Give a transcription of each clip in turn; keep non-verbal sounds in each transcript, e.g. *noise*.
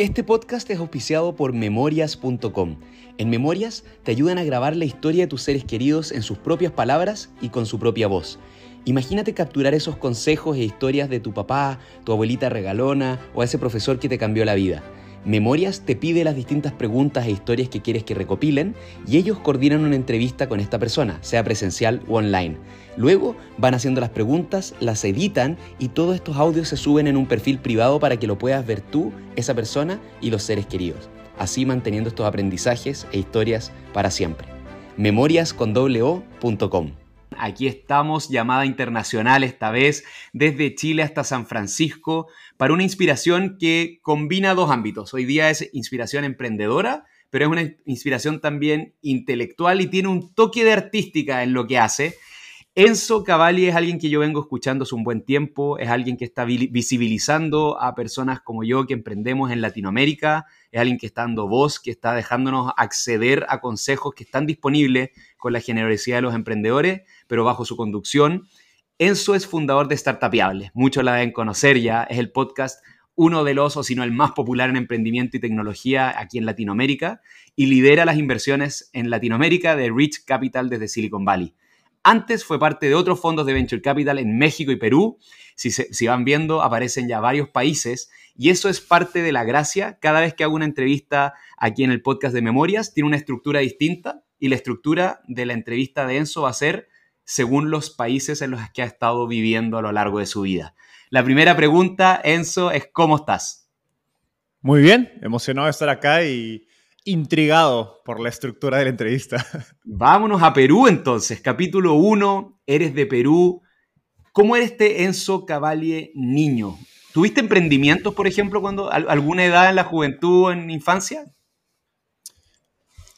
Este podcast es auspiciado por memorias.com. En Memorias te ayudan a grabar la historia de tus seres queridos en sus propias palabras y con su propia voz. Imagínate capturar esos consejos e historias de tu papá, tu abuelita regalona o ese profesor que te cambió la vida. Memorias te pide las distintas preguntas e historias que quieres que recopilen y ellos coordinan una entrevista con esta persona, sea presencial o online. Luego van haciendo las preguntas, las editan y todos estos audios se suben en un perfil privado para que lo puedas ver tú, esa persona y los seres queridos, así manteniendo estos aprendizajes e historias para siempre. memoriascondoblo.com Aquí estamos, llamada internacional esta vez, desde Chile hasta San Francisco, para una inspiración que combina dos ámbitos. Hoy día es inspiración emprendedora, pero es una inspiración también intelectual y tiene un toque de artística en lo que hace. Enzo Cavalli es alguien que yo vengo escuchando hace un buen tiempo, es alguien que está visibilizando a personas como yo que emprendemos en Latinoamérica, es alguien que está dando voz, que está dejándonos acceder a consejos que están disponibles con la generosidad de los emprendedores, pero bajo su conducción. Enzo es fundador de Startupiable, muchos la deben conocer ya, es el podcast uno de los, o si no el más popular en emprendimiento y tecnología aquí en Latinoamérica, y lidera las inversiones en Latinoamérica de Rich Capital desde Silicon Valley. Antes fue parte de otros fondos de Venture Capital en México y Perú. Si, si, van viendo, aparecen ya varios países y eso es parte de la gracia. Cada vez que hago una entrevista aquí en el podcast de Memorias, tiene una estructura distinta y la estructura de la entrevista de Enzo va a ser según los países en los que ha estado viviendo a lo largo de su vida. La primera pregunta, Enzo, es ¿cómo estás? Muy bien, emocionado de estar acá y intrigado por la estructura de la entrevista. *laughs* Vámonos a Perú entonces, capítulo 1, eres de Perú. ¿Cómo eres este Enzo Cavalle niño? ¿Tuviste emprendimientos, por ejemplo, cuando alguna edad en la juventud o en infancia?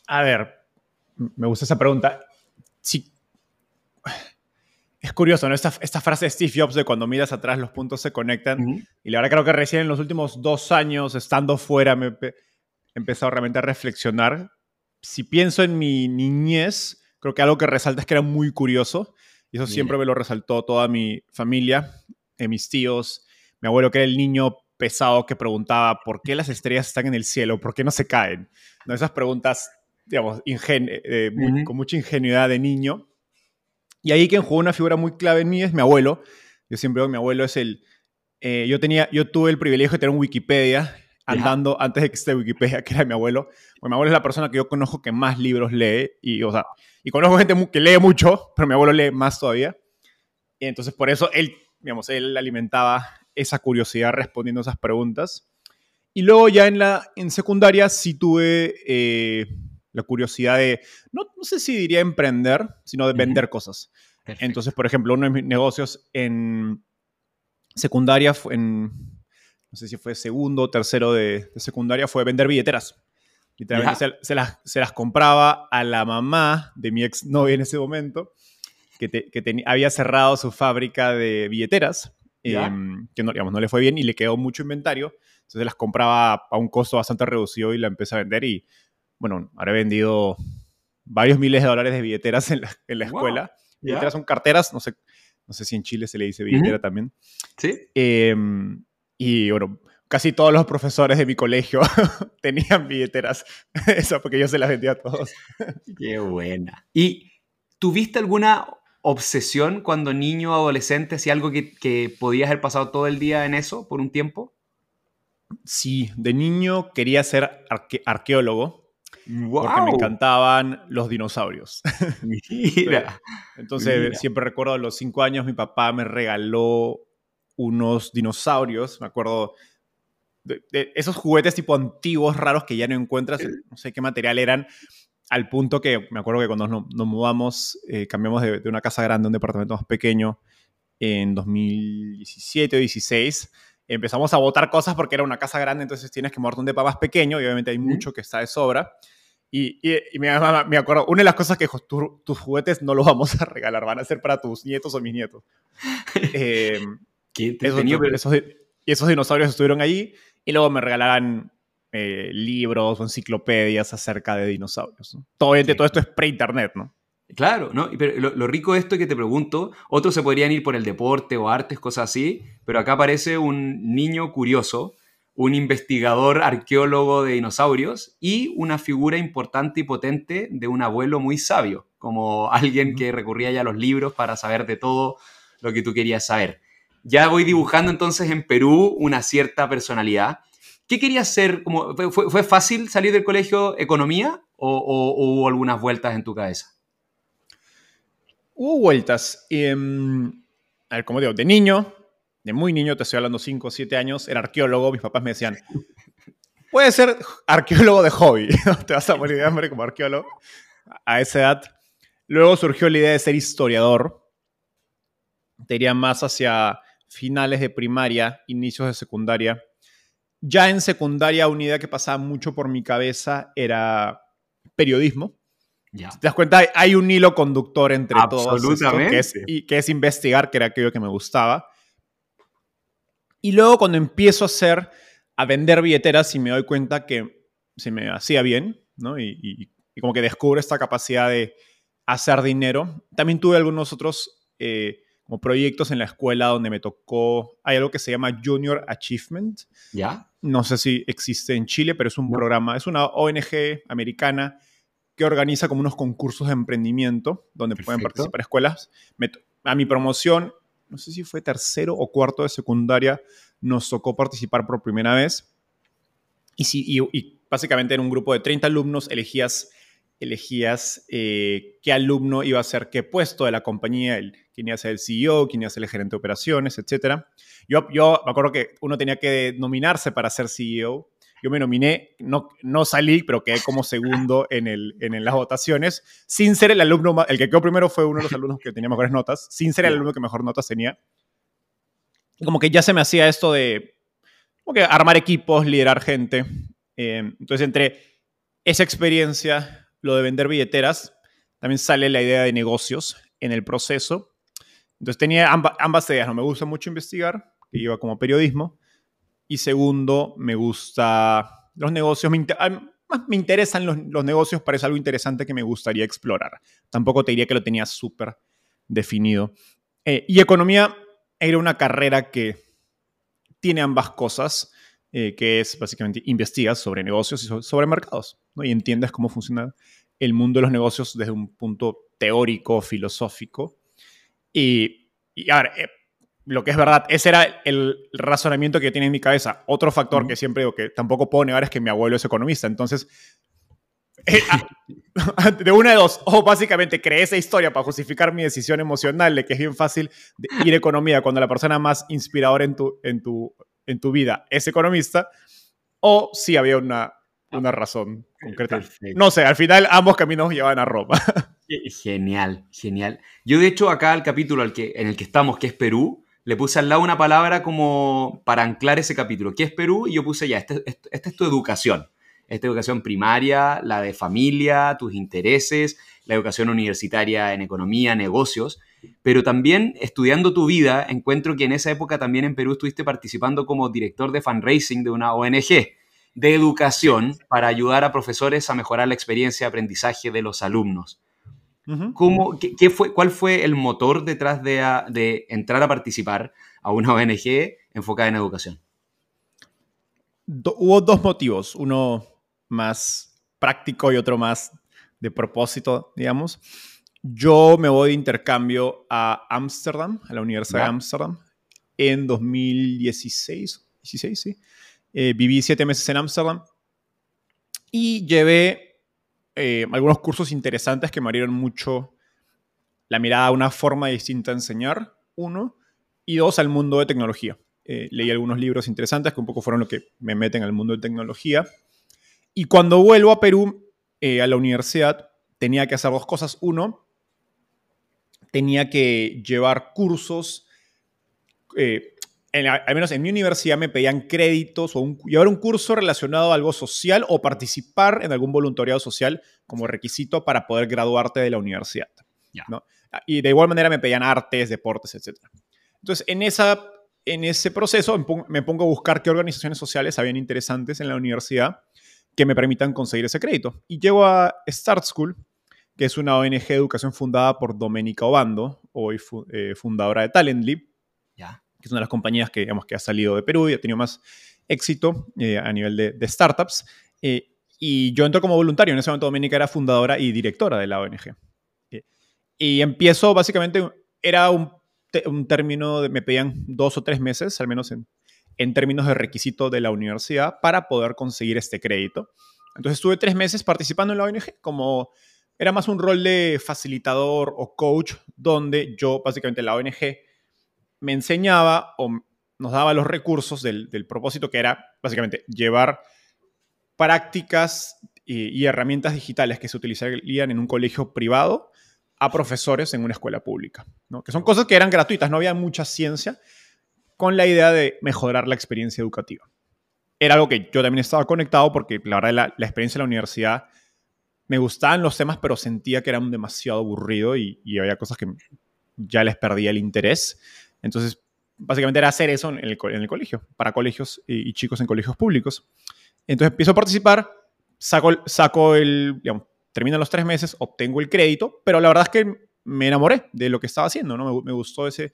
A ver, me gusta esa pregunta. Es curioso, ¿no? Esta, frase de Steve Jobs de cuando miras atrás los puntos se conectan. Y la verdad creo que recién en los últimos dos años, estando fuera, me he empezado realmente a reflexionar. Si pienso en mi niñez, creo que algo que resalta es que era muy curioso. Y eso siempre me lo resaltó toda mi familia, eh, mis tíos, mi abuelo que era el niño pesado que preguntaba por qué las estrellas están en el cielo, por qué no se caen. ¿No? Esas preguntas, digamos, eh, con mucha ingenuidad de niño. Y ahí quien jugó una figura muy clave en mí es mi abuelo. Yo siempre digo que mi abuelo es el... Eh, yo, tenía, yo tuve el privilegio de tener un Wikipedia andando antes de que esté Wikipedia, que era mi abuelo. mi abuelo es la persona que yo conozco que más libros lee. Y, o sea, y conozco gente que lee mucho, pero mi abuelo lee más todavía. Y entonces por eso él, digamos, él alimentaba esa curiosidad respondiendo esas preguntas. Y luego ya en la en secundaria sí tuve eh, la curiosidad de, no, no, sé si diría emprender, sino de vender cosas. Entonces, por ejemplo, uno de mis negocios en secundaria, en, no sé si fue segundo o tercero de, secundaria, fue vender billeteras. Literalmente se, las, se, las, compraba a la mamá de mi ex novia en ese momento, que, que había cerrado su fábrica de billeteras Em, que no, digamos, no le fue bien y le quedó mucho inventario. Entonces las compraba a un costo bastante reducido y la empecé a vender y, bueno, ahora he vendido varios miles de dólares de billeteras en la, en la escuela. Billeteras son carteras, no sé, no sé si en Chile se le dice billetera también. Sí. Em, y bueno, casi todos los profesores de mi colegio *laughs* tenían billeteras. *laughs* Eso porque yo se las vendía a todos. *laughs* Qué buena. ¿Y tuviste alguna obsesión cuando niño adolescente, si algo que, que, podías haber pasado todo el día en eso por un tiempo? Sí, de niño quería ser arqueólogo. Porque me encantaban los dinosaurios. *laughs* Mira. *laughs* Entonces, siempre recuerdo a los cinco años, mi papá me regaló unos dinosaurios. Me acuerdo de, esos juguetes tipo antiguos, raros que ya no encuentras. No sé qué material eran al punto que me acuerdo que cuando nos, mudamos, eh, cambiamos de, una casa grande a un departamento más pequeño en 2017 o 2016, empezamos a botar cosas porque era una casa grande, entonces tienes que moverte un depa más pequeño y obviamente hay mucho que está de sobra. Y, y, me, me, acuerdo, una de las cosas que dijo, tus juguetes no los vamos a regalar, van a ser para tus nietos o mis nietos. *laughs* eh, ¿Qué esos, y esos dinosaurios estuvieron allí y luego me regalaron eh, libros o enciclopedias acerca de dinosaurios. Todo, todo esto es pre-internet, ¿no? Claro, ¿no? Pero lo, rico de esto es que te pregunto, otros se podrían ir por el deporte o artes, cosas así, pero acá aparece un niño curioso, un investigador arqueólogo de dinosaurios y una figura importante y potente de un abuelo muy sabio, como alguien que recurría ya a los libros para saber de todo lo que tú querías saber. Ya voy dibujando entonces en Perú una cierta personalidad. ¿Qué querías ser? ¿Fue, fácil salir del colegio economía o, hubo algunas vueltas en tu cabeza? Hubo vueltas. Em, a ver, como digo, de niño de muy niño, te estoy hablando 5 o 7 años, era arqueólogo, mis papás me decían, puedes ser arqueólogo de hobby, *laughs* te vas a morir de hambre como arqueólogo a esa edad. Luego surgió la idea de ser historiador, te iría más hacia finales de primaria, inicios de secundaria. Ya en secundaria, una idea que pasaba mucho por mi cabeza era periodismo. Ya. te das cuenta, hay un hilo conductor entre todos. Que es, y, que es investigar, que era aquello que me gustaba. Y luego cuando empiezo a hacer, a vender billeteras y me doy cuenta que se me hacía bien, ¿no? Y, como que descubro esta capacidad de hacer dinero. También tuve algunos otros eh, como proyectos en la escuela donde me tocó, hay algo que se llama Junior Achievement. ¿Ya? No sé si existe en Chile, pero es un programa, es una ONG americana que organiza como unos concursos de emprendimiento donde pueden participar escuelas. a mi promoción no sé si fue tercero o cuarto de secundaria, nos tocó participar por primera vez. Y, si, y, básicamente en un grupo de 30 alumnos elegías, elegías eh, qué alumno iba a ser qué puesto de la compañía, el, quién iba a ser el CEO, quién iba a ser el gerente de operaciones, etc. Yo, yo me acuerdo que uno tenía que nominarse para ser CEO yo me nominé, no, no salí, pero quedé como *laughs* segundo en, el, en las votaciones, sin ser el alumno, el que quedó primero fue uno de los *laughs* alumnos que tenía mejores notas, sin ser el alumno que mejor notas tenía. Como que ya se me hacía esto de como que armar equipos, liderar gente. Eh, entonces, entre esa experiencia, lo de vender billeteras, también sale la idea de negocios en el proceso. Entonces tenía ambas, ambas ideas, ¿no? Me gusta mucho investigar, que iba como periodismo, y segundo, me gusta los negocios. Me, me interesan los, negocios, parece algo interesante que me gustaría explorar. Tampoco te diría que lo tenía súper definido. Eh, y economía era una carrera que tiene ambas cosas, eh, que es básicamente investigas sobre negocios y sobre, mercados, ¿no? y entiendes cómo funciona el mundo de los negocios desde un punto teórico, filosófico. Y, y a ver, eh, lo que es verdad, ese era el razonamiento que tiene en mi cabeza. Otro factor que siempre digo que tampoco puedo negar es que mi abuelo es economista. Entonces, eh, *laughs* ah, *laughs* de una de dos, o básicamente creé esa historia para justificar mi decisión emocional de que es bien fácil ir a economía cuando la persona más inspiradora en tu, en tu, en tu vida es economista, o si había una, una razón concreta. No sé, al final ambos caminos llevan a Roma. *laughs* Genial, genial. Yo de hecho acá el capítulo al que, en el que estamos, que es Perú, le puse al lado una palabra como para anclar ese capítulo. ¿Qué es Perú? Y yo puse ya, esta este, es tu educación. Esta educación primaria, la de familia, tus intereses, la educación universitaria en economía, negocios. Pero también estudiando tu vida, encuentro que en esa época también en Perú estuviste participando como director de fundraising de una ONG de educación para ayudar a profesores a mejorar la experiencia de aprendizaje de los alumnos qué, fue, ¿Cuál fue el motor detrás de, entrar a participar a una *laughs* ONG enfocada en educación? hubo dos motivos, uno más práctico y otro más de propósito, digamos. Yo me voy de intercambio a Ámsterdam, a la Universidad de Ámsterdam, en 2016, 16, sí. Eh, viví siete meses en Ámsterdam y llevé eh, algunos cursos interesantes que me abrieron mucho la mirada a una forma distinta de enseñar, uno, y dos, al mundo de tecnología. Eh, leí algunos libros interesantes que un poco fueron lo que me meten al mundo de tecnología. Y cuando vuelvo a Perú, eh, a la universidad, tenía que hacer dos cosas. Uno, tenía que llevar cursos al menos en mi universidad me pedían créditos o llevar un curso relacionado a algo social o participar en algún voluntariado social como requisito para poder graduarte de la universidad. Y de igual manera me pedían artes, deportes, etc. Entonces, en, esa, en ese proceso me pongo a buscar qué organizaciones sociales habían interesantes en la universidad que me permitan conseguir ese crédito. Y llego a Start School, que es una ONG de educación fundada por Domenica Obando, hoy eh, fundadora de Talently. Ya que es una de las compañías que, digamos, que ha salido de Perú y ha tenido más éxito eh, a nivel de, startups. Eh, y yo entro como voluntario. En ese momento Dominica era fundadora y directora de la ONG. y empiezo básicamente, era un, un, término, de, me pedían dos o tres meses, al menos en, en términos de requisito de la universidad, para poder conseguir este crédito. Entonces estuve tres meses participando en la ONG como era más un rol de facilitador o coach, donde yo básicamente la ONG me enseñaba o nos daba los recursos del, propósito que era básicamente llevar prácticas y, herramientas digitales que se utilizarían en un colegio privado a profesores en una escuela pública, ¿no? que son cosas que eran gratuitas, no había mucha ciencia, con la idea de mejorar la experiencia educativa. Era algo que yo también estaba conectado porque la verdad la, experiencia en la universidad me gustaban los temas, pero sentía que eran demasiado aburrido y, había cosas que ya les perdía el interés. Entonces, básicamente era hacer eso en el, colegio, para colegios y, chicos en colegios públicos. Entonces empiezo a participar, saco, el, digamos, los tres meses, obtengo el crédito, pero la verdad es que me enamoré de lo que estaba haciendo, ¿no? Me, gustó ese,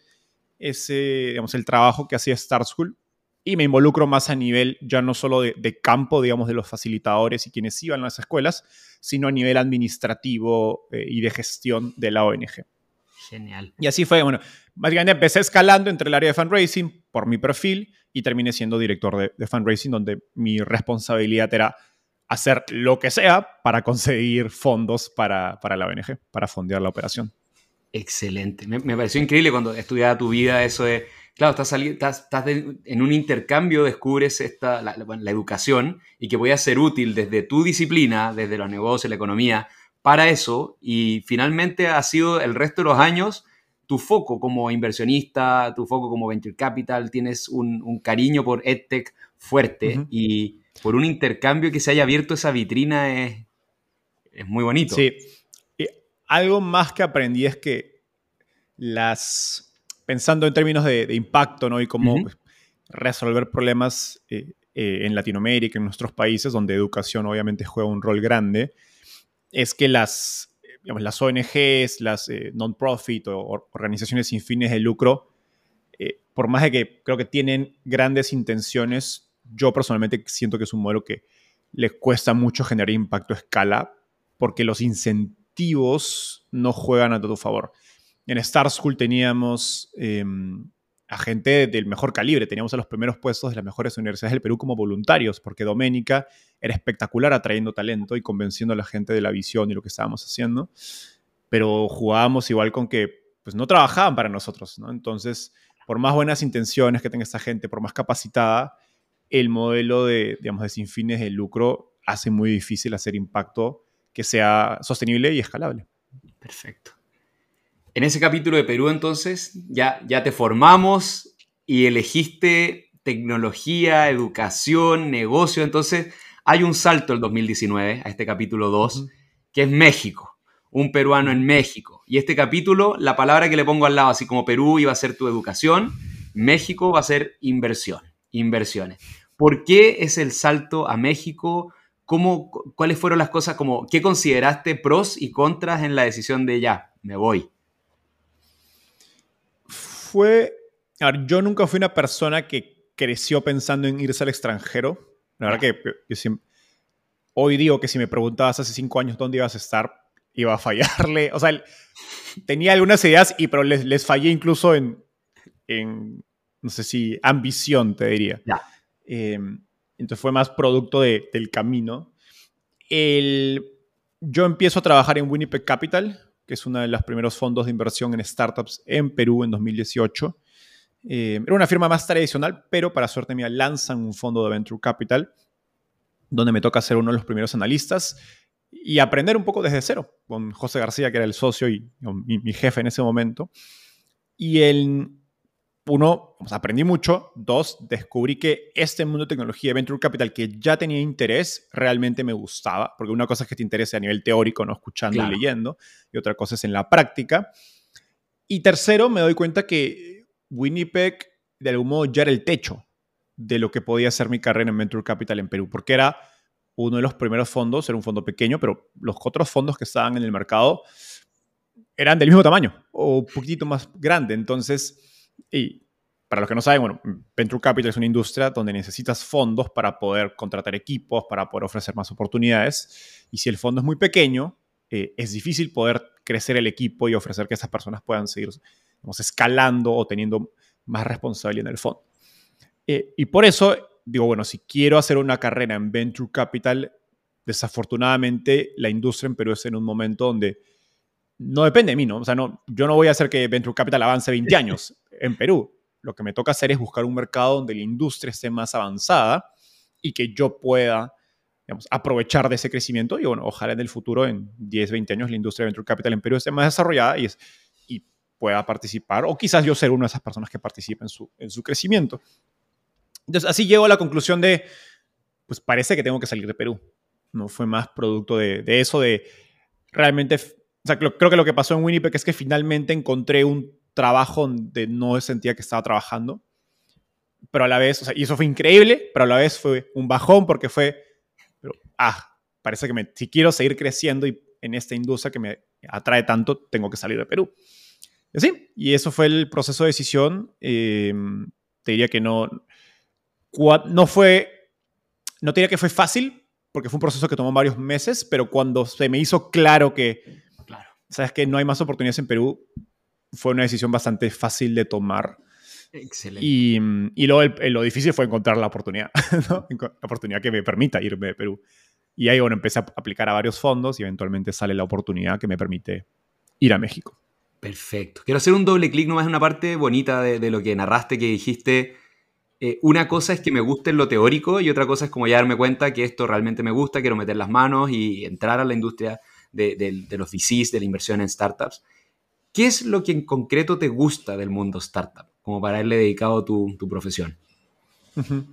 ese, digamos, el trabajo que hacía Start School y me involucro más a nivel ya no solo de, campo, digamos, de los facilitadores y quienes iban a las escuelas, sino a nivel administrativo eh, y de gestión de la ONG. Genial. Y así fue, bueno, básicamente empecé escalando entre el área de fundraising por mi perfil y terminé siendo director de, de fundraising, donde mi responsabilidad era hacer lo que sea para conseguir fondos para, para la ONG, para fondear la operación. Excelente. Me, me, pareció increíble cuando estudiaba tu vida eso de claro, estás, estás, en un intercambio, descubres esta, la, educación y que voy a ser útil desde tu disciplina, desde los negocios, la economía, para eso. Y finalmente ha sido el resto de los años tu foco como inversionista, tu foco como venture capital, tienes un, cariño por EdTech fuerte y por un intercambio que se haya abierto esa vitrina es, es muy bonito. Sí. Y algo más que aprendí es que las pensando en términos de, impacto ¿no? y cómo pues, resolver problemas eh, eh, en Latinoamérica, en nuestros países, donde educación obviamente juega un rol grande, es que las, las ONGs, las eh, non-profit o organizaciones sin fines de lucro, por más de que creo que tienen grandes intenciones, yo personalmente siento que es un modelo que les cuesta mucho generar impacto a escala porque los incentivos no juegan a tu favor. En Star School teníamos em, a gente del mejor calibre, teníamos a los primeros puestos de las mejores universidades del Perú como voluntarios, porque Doménica era espectacular atrayendo talento y convenciendo a la gente de la visión y lo que estábamos haciendo, pero jugábamos igual con que pues, no trabajaban para nosotros, ¿no? Entonces, por más buenas intenciones que tenga esta gente, por más capacitada, el modelo de, digamos, de sin fines de lucro hace muy difícil hacer impacto que sea sostenible y escalable. Perfecto. En ese capítulo de Perú, entonces, ya, ya te formamos y elegiste tecnología, educación, negocio. Entonces, hay un salto el 2019 a este capítulo 2, que es México, un peruano en México. Y este capítulo, la palabra que le pongo al lado, así como Perú iba a ser tu educación, México va a ser inversión, inversiones. ¿Por qué es el salto a México? ¿Cómo, ¿Cuáles fueron las cosas, como, qué consideraste pros y contras en la decisión de ya, me voy? Fue... A ver, yo nunca fui una persona que creció pensando en irse al extranjero. La verdad que yo siempre, hoy digo que si me preguntabas hace cinco años dónde ibas a estar, iba a fallarle. O sea, tenía algunas ideas, y, pero les, les fallé incluso en, en, no sé si, ambición, te diría. Em, entonces fue más producto de, del camino. El, yo empiezo a trabajar en Winnipeg Capital, que es uno de los primeros fondos de inversión en startups en Perú en 2018. Eh, era una firma más tradicional, pero para suerte mía lanzan un fondo de Venture Capital, donde me toca ser uno de los primeros analistas y aprender un poco desde cero, con José García, que era el socio y, mi, mi, jefe en ese momento. Y el, uno, pues, aprendí mucho. Dos, descubrí que este mundo de tecnología, Venture Capital, que ya tenía interés, realmente me gustaba, porque una cosa es que te interese a nivel teórico, no escuchando y leyendo, y otra cosa es en la práctica. Y tercero, me doy cuenta que Winnipeg, de algún modo, ya era el techo de lo que podía ser mi carrera en Venture Capital en Perú, porque era uno de los primeros fondos, era un fondo pequeño, pero los otros fondos que estaban en el mercado eran del mismo tamaño o un poquito más grande. Entonces, y para los que no saben, bueno, Venture Capital es una industria donde necesitas fondos para poder contratar equipos, para poder ofrecer más oportunidades. Y si el fondo es muy pequeño, eh, es difícil poder crecer el equipo y ofrecer que esas personas puedan seguir escalando o teniendo más responsabilidad en el fondo. Eh, y por eso digo, bueno, si quiero hacer una carrera en Venture Capital, desafortunadamente la industria en Perú es en un momento donde no depende de mí, ¿no? O sea, no, yo no voy a hacer que Venture Capital avance 20 *laughs* años en Perú. Lo que me toca hacer es buscar un mercado donde la industria esté más avanzada y que yo pueda digamos, aprovechar de ese crecimiento y bueno, ojalá en el futuro, en 10, 20 años, la industria de Venture Capital en Perú esté más desarrollada y, es, y pueda participar, o quizás yo ser una de esas personas que participe en su, en su crecimiento. Entonces, así llego a la conclusión de, pues parece que tengo que salir de Perú. No fue más producto de, de eso, de realmente, o sea, creo, que lo que pasó en Winnipeg es que finalmente encontré un trabajo donde no sentía que estaba trabajando, pero a la vez, o sea, y eso fue increíble, pero a la vez fue un bajón porque fue, pero, ah, parece que me, si quiero seguir creciendo y en esta industria que me atrae tanto, tengo que salir de Perú. Y así, y eso fue el proceso de decisión. Eh, te diría que no, no fue, no te diría que fue fácil, porque fue un proceso que tomó varios meses, pero cuando se me hizo claro que, claro. sabes que no hay más oportunidades en Perú, fue una decisión bastante fácil de tomar. Excelente. Y, y luego lo difícil fue encontrar la oportunidad, *laughs* ¿no? la oportunidad que me permita irme de Perú. Y ahí, bueno, empecé a aplicar a varios fondos y eventualmente sale la oportunidad que me permite ir a México. Perfecto. Quiero hacer un doble clic nomás en una parte bonita de, de, lo que narraste, que dijiste, eh, una cosa es que me guste lo teórico y otra cosa es como ya darme cuenta que esto realmente me gusta, quiero meter las manos y entrar a la industria de, de, de los VCs, de la inversión en startups. ¿Qué es lo que en concreto te gusta del mundo startup, como para haberle dedicado tu, tu profesión? Uh -huh.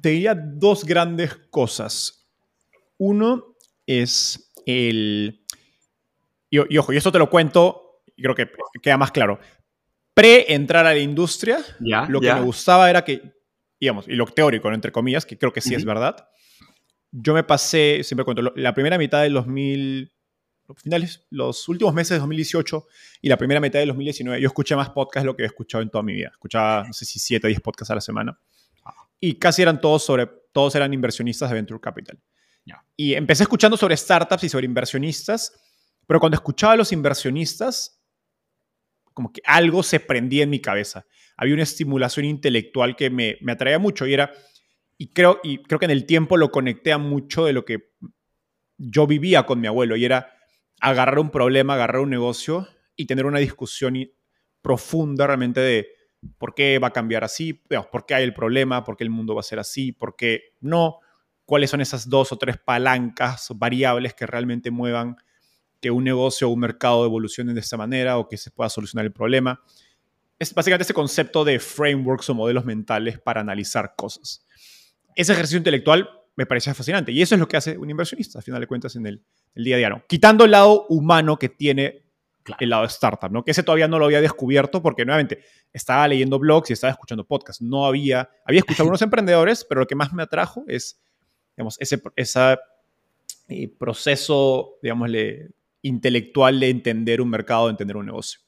Te diría dos grandes cosas. Uno es el... Y, y, ojo, y esto te lo cuento, y creo que queda más claro. Pre-entrar a la industria, yeah, lo que yeah. me gustaba era que, digamos, y lo teórico, entre comillas, que creo que sí uh -huh. es verdad, yo me pasé, siempre cuento, la primera mitad del 2000, finales, los últimos meses de 2018 y la primera mitad del 2019, yo escuché más podcasts de lo que he escuchado en toda mi vida. Escuchaba, no sé si 7 o 10 podcasts a la semana. Y casi eran todos sobre, todos eran inversionistas de Venture Capital. Yeah. Y empecé escuchando sobre startups y sobre inversionistas, pero cuando escuchaba a los inversionistas, como que algo se prendía en mi cabeza. Había una estimulación intelectual que me, me atraía mucho y era, y creo, y creo que en el tiempo lo conecté a mucho de lo que yo vivía con mi abuelo y era agarrar un problema, agarrar un negocio y tener una discusión profunda realmente de por qué va a cambiar así, por qué hay el problema, por qué el mundo va a ser así, por qué no, cuáles son esas dos o tres palancas variables que realmente muevan que un negocio o un mercado evolucione de esta manera o que se pueda solucionar el problema. Es básicamente ese concepto de frameworks o modelos mentales para analizar cosas. Ese ejercicio intelectual me parecía fascinante y eso es lo que hace un inversionista, a final de cuentas, en el, el día a día. ¿no? Quitando el lado humano que tiene claro. el lado de startup, ¿no? que ese todavía no lo había descubierto porque nuevamente estaba leyendo blogs y estaba escuchando podcasts. No había, había escuchado a *laughs* algunos emprendedores, pero lo que más me atrajo es, digamos, ese esa, eh, proceso, digámosle, intelectual de entender un mercado, de entender un negocio.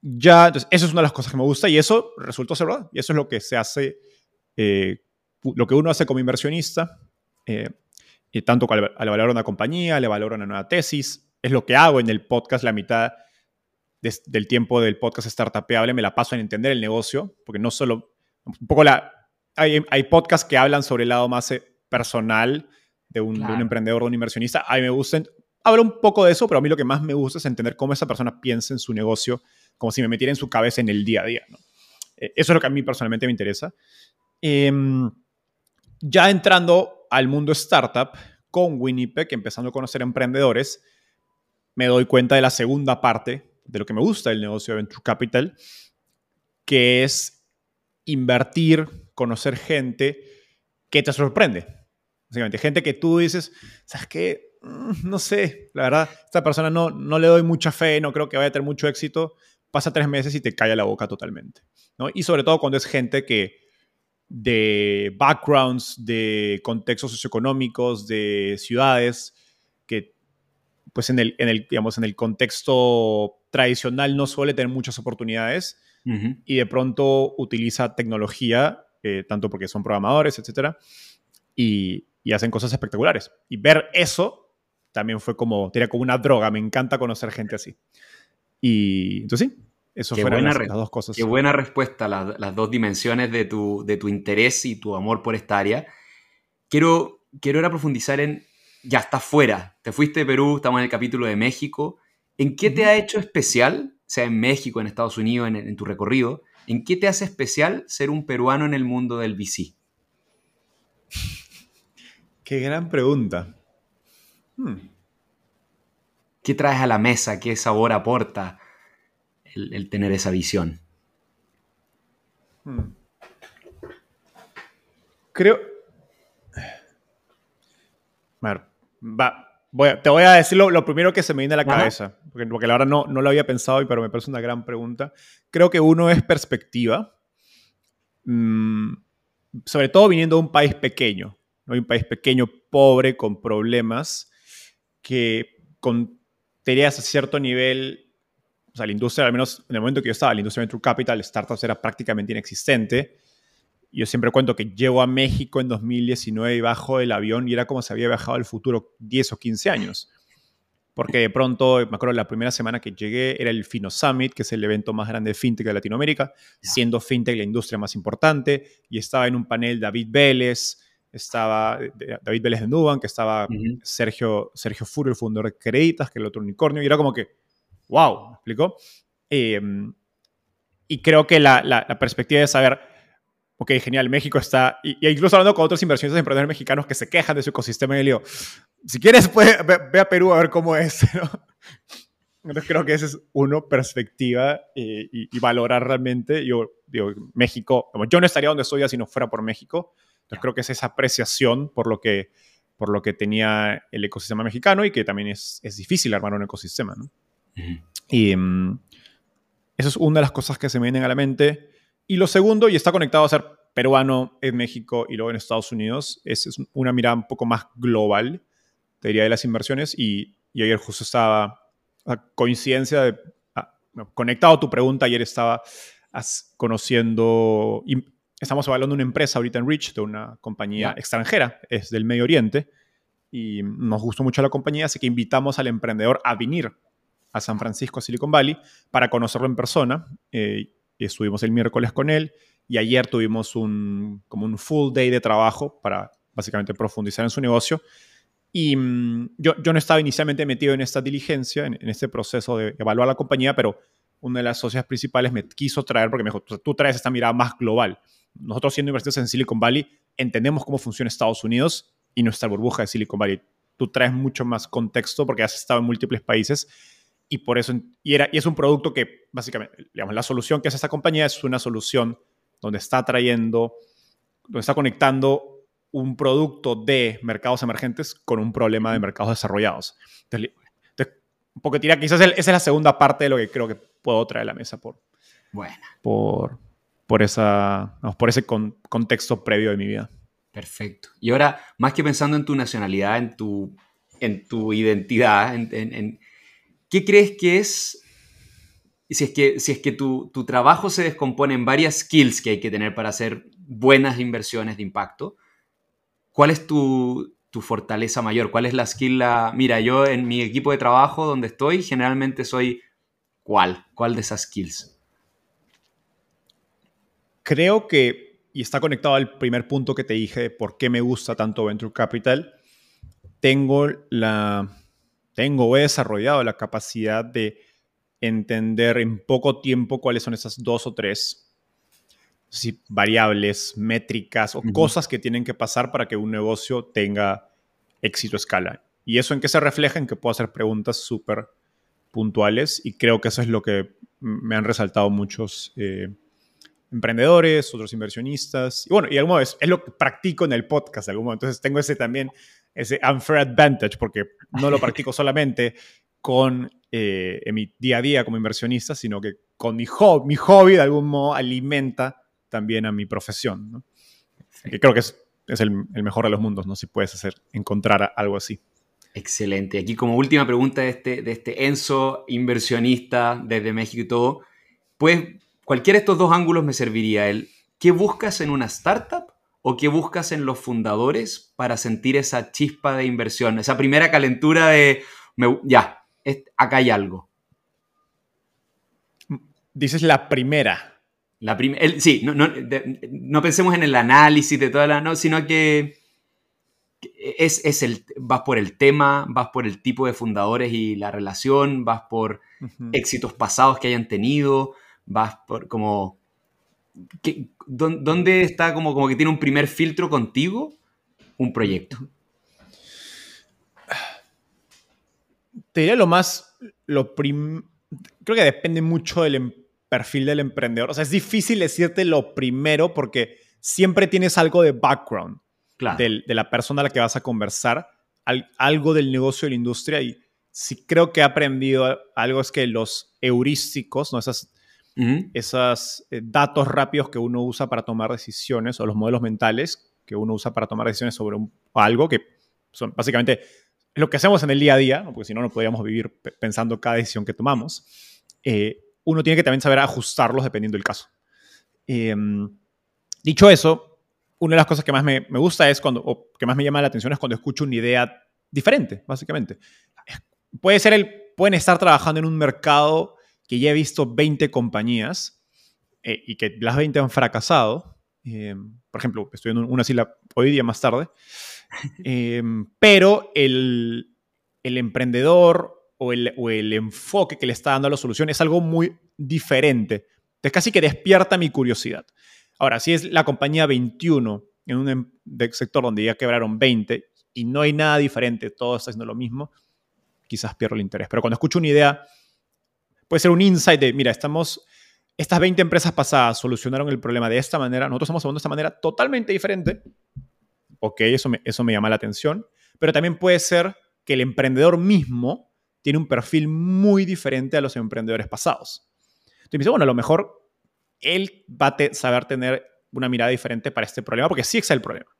Ya, entonces, eso es una de las cosas que me gusta y eso resultó ser verdad. Y eso es lo que se hace, eh, lo que uno hace como inversionista, eh, y tanto al, al valorar una compañía, le valora una nueva tesis, es lo que hago en el podcast, la mitad de, del tiempo del podcast startupeable me la paso en entender el negocio, porque no solo, un poco la, hay, hay podcasts que hablan sobre el lado más eh, personal de un, claro. de un emprendedor, de un inversionista. A mí me gusta habla un poco de eso, pero a mí lo que más me gusta es entender cómo esa persona piensa en su negocio, como si me metiera en su cabeza en el día a día. ¿no? Eh, eso es lo que a mí personalmente me interesa. Eh, ya entrando al mundo startup, con Winnipeg, empezando a conocer emprendedores, me doy cuenta de la segunda parte de lo que me gusta del negocio de Venture Capital, que es invertir, conocer gente que te sorprende. Básicamente, gente que tú dices, ¿sabes qué? Mm, no sé, la verdad, esta persona no, no le doy mucha fe, no creo que vaya a tener mucho éxito. Pasa tres meses y te calla la boca totalmente. ¿no? Y sobre todo cuando es gente que de backgrounds, de contextos socioeconómicos, de ciudades, que pues en el, en el, digamos, en el contexto tradicional no suele tener muchas oportunidades. y de pronto utiliza tecnología, eh, tanto porque son programadores, etcétera, y, y, hacen cosas espectaculares. Y ver eso también fue como, tenía como una droga, me encanta conocer gente así. Y entonces sí, eso fueron las, las, dos cosas. Qué buena respuesta, las, las dos dimensiones de tu, de tu interés y tu amor por esta área. Quiero, quiero ahora profundizar en, ya estás fuera, te fuiste de Perú, estamos en el capítulo de México. ¿En qué te ha hecho especial, sea en México, en Estados Unidos, en, tu recorrido, en qué te hace especial ser un peruano en el mundo del VC? Qué gran pregunta. Hmm. ¿Qué traes a la mesa? ¿Qué sabor aporta el, tener esa visión? Hmm. Creo, va, te voy a decir lo, primero que se me viene a la cabeza, porque, porque, la verdad no, no lo había pensado, pero me parece una gran pregunta. Creo que uno es perspectiva, mm, sobre todo viniendo de un país pequeño, ¿no? un país pequeño, pobre, con problemas, que con tareas a cierto nivel, sea, la industria, al menos en el momento que yo estaba, la industria Venture Capital, startups era prácticamente inexistente. Yo siempre cuento que llego a México en 2019 y bajo del avión y era como si había viajado al futuro 10 o 15 años. Porque de pronto, me acuerdo la primera semana que llegué era el Fino Summit, que es el evento más grande de fintech de Latinoamérica, siendo fintech la industria más importante, y estaba en un panel David Vélez, estaba David Vélez de Nubank, que estaba Sergio, Sergio Furo, el fundador de Creditas, que es el otro unicornio, y era como que, wow, ¿me explicó? Em, y creo que la, la, la perspectiva de saber, ok, genial, México está, y, incluso hablando con otros inversionistas y emprendedores mexicanos que se quejan de su ecosistema, y le digo, si quieres, pues, ve, a Perú a ver cómo es. *laughs* Entonces creo que esa es uno, perspectiva y, valorar realmente. Yo digo, México, yo no estaría donde estoy si no fuera por México. Entonces creo que es esa apreciación por lo que, por lo que tenía el ecosistema mexicano y que también es, es difícil armar un ecosistema. ¿no? Y um, eso es una de las cosas que se me vienen a la mente. Y lo segundo, y está conectado a ser peruano en México y luego en Estados Unidos, es, una mirada un poco más global, te diría, de las inversiones. Y, ayer justo estaba, a coincidencia de, conectado a tu pregunta, ayer estaba conociendo, estamos evaluando una empresa ahorita en Rich, de una compañía extranjera, es del Medio Oriente, y nos gustó mucho la compañía, así que invitamos al emprendedor a venir a San Francisco, Silicon Valley, para conocerlo en persona. Eh, estuvimos el miércoles con él y ayer tuvimos un, como un full day de trabajo para básicamente profundizar en su negocio. Y mm, yo, yo no estaba inicialmente metido en esta diligencia, en, este proceso de evaluar la compañía, pero una de las socias principales me quiso traer porque me dijo, tú traes esta mirada más global. Nosotros siendo inversores en Silicon Valley entendemos cómo funciona Estados Unidos y nuestra burbuja de Silicon Valley. Tú traes mucho más contexto porque has estado en múltiples países y por eso, y, era, y es un producto que básicamente, digamos, la solución que hace esta compañía es una solución donde está trayendo, donde está conectando un producto de mercados emergentes con un problema de mercados desarrollados. Entonces, porque tira, quizás esa es la segunda parte de lo que creo que puedo traer a la mesa por, bueno. por, por, esa, por ese contexto previo de mi vida. Perfecto. Y ahora, más que pensando en tu nacionalidad, en tu, en tu identidad, en, en ¿qué crees que es, si es que, si es que tu, trabajo se descompone en varias skills que hay que tener para hacer buenas inversiones de impacto? ¿Cuál es tu, fortaleza mayor? ¿Cuál es la skill? Mira, yo en mi equipo de trabajo donde estoy, generalmente soy ¿cuál? ¿Cuál de esas skills? Creo que, y está conectado al primer punto que te dije de por qué me gusta tanto Venture Capital, tengo la tengo he desarrollado la capacidad de entender en poco tiempo cuáles son esas dos o tres variables, métricas o cosas que tienen que pasar para que un negocio tenga éxito a escala. Y eso en qué se refleja, en que puedo hacer preguntas súper puntuales y creo que eso es lo que me han resaltado muchos eh, emprendedores, otros inversionistas. Y bueno, y algún es, es lo que practico en el podcast de algún modo. Entonces tengo ese también ese unfair advantage, porque no lo *laughs* practico solamente con eh, en mi día a día como inversionista, sino que con mi hobby, mi hobby de algún modo alimenta también a mi profesión. ¿no? Que creo que es, es el, el, mejor de los mundos, ¿no? Si puedes hacer, encontrar algo así. Excelente. Aquí como última pregunta de este, de este Enzo, inversionista desde México y todo, pues cualquiera de estos dos ángulos me serviría. El, ¿Qué buscas en una startup o qué buscas en los fundadores para sentir esa chispa de inversión? Esa primera calentura de, ya, acá hay algo. Dices la primera. La sí, no, pensemos en el análisis de toda la... No, sino que es, es, el, vas por el tema, vas por el tipo de fundadores y la relación, vas por éxitos pasados que hayan tenido, vas por como... ¿Dónde está como, como que tiene un primer filtro contigo un proyecto? Te diría lo más, lo prim... creo que depende mucho del em, perfil del emprendedor. O sea, es difícil decirte lo primero porque siempre tienes algo de background de la persona a la que vas a conversar, algo del negocio de la industria. Y si creo que he aprendido algo es que los heurísticos, ¿no? esas, esos eh, datos rápidos que uno usa para tomar decisiones o los modelos mentales que uno usa para tomar decisiones sobre algo que son básicamente lo que hacemos en el día a día, porque si no, no podríamos vivir pensando cada decisión que tomamos. Eh, uno tiene que también saber ajustarlos dependiendo del caso. Em, dicho eso, una de las cosas que más me, gusta es cuando, o que más me llama la atención es cuando escucho una idea diferente, básicamente. Puede ser el, pueden estar trabajando en un mercado que ya he visto 20 compañías eh, y que las 20 han fracasado. Em, por ejemplo, estoy en una silla hoy día más tarde. *laughs* Em, pero el, el emprendedor o el, enfoque que le está dando a la solución es algo muy diferente. Entonces casi que despierta mi curiosidad. Ahora, si es la compañía 21 en un em, sector donde ya quebraron 20 y no hay nada diferente, todo está haciendo lo mismo, quizás pierdo el interés. Pero cuando escucho una idea, puede ser un insight de, mira, estamos, estas 20 empresas pasadas solucionaron el problema de esta manera, nosotros estamos hablando de esta manera totalmente diferente. Ok, eso me, eso me llama la atención. Pero también puede ser que el emprendedor mismo tiene un perfil muy diferente a los emprendedores pasados. Entonces me dice, bueno, a lo mejor él va a saber tener una mirada diferente para este problema, porque sí es el problema.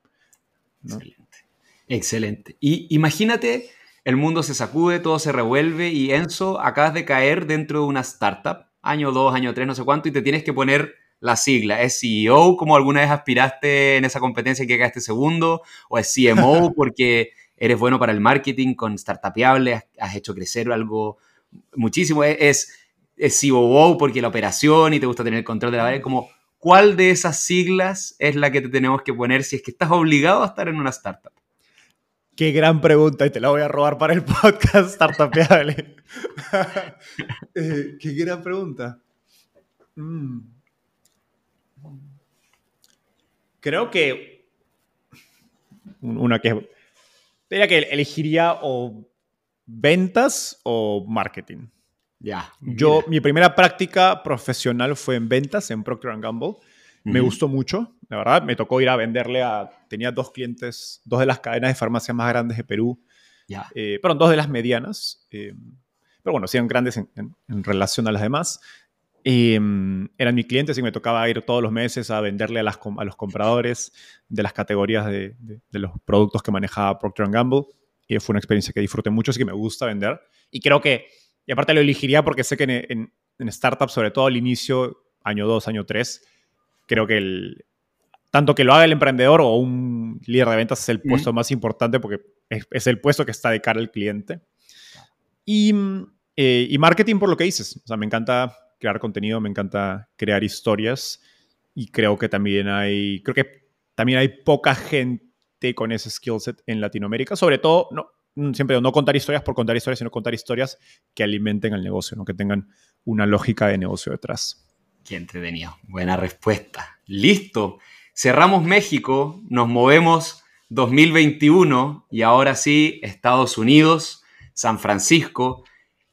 Excelente. Excelente. Y imagínate, el mundo se sacude, todo se revuelve y Enzo, acabas de caer dentro de una startup, año 2, año 3, no sé cuánto, y te tienes que poner la sigla. ¿Es CEO como alguna vez aspiraste en esa competencia que quedaste segundo? ¿O es CMO *laughs* porque eres bueno para el marketing con Startupiable, has, hecho crecer algo muchísimo, es, es COO porque la operación y te gusta tener el control de la red, como ¿cuál de esas siglas es la que te tenemos que poner si es que estás obligado a estar en una startup? Qué gran pregunta y te la voy a robar para el *laughs* podcast Startupiable. *laughs* Eh, qué gran pregunta. Mm. Creo que una que Diría que elegiría o ventas o marketing. Ya. Yo, mi primera práctica profesional fue en ventas en Procter Gamble. Me gustó mucho, la verdad. Me tocó ir a venderle a. Tenía dos clientes, dos de las cadenas de farmacia más grandes de Perú. Ya. Eh, perdón, dos de las medianas. Eh, pero bueno, sí eran grandes en, relación a las demás. Em, eran mis clientes y me tocaba ir todos los meses a venderle a, las, a los compradores de las categorías de, de, los productos que manejaba Procter Gamble. Y fue una experiencia que disfruté mucho, así que me gusta vender. Y creo que, y aparte lo elegiría porque sé que en, en, startups, sobre todo al inicio, año 2, año 3, creo que el, tanto que lo haga el emprendedor o un líder de ventas es el puesto más importante porque es, es, el puesto que está de cara al cliente. Y, eh, y marketing por lo que dices. O sea, me encanta crear contenido, me encanta crear historias y creo que también hay, creo que también hay poca gente con ese skill set en Latinoamérica, sobre todo, no, mm, siempre no contar historias por contar historias, sino contar historias que alimenten el negocio, ¿no? que tengan una lógica de negocio detrás. Qué entretenido, buena respuesta. Listo, cerramos México, nos movemos 2021 y ahora sí, Estados Unidos, San Francisco,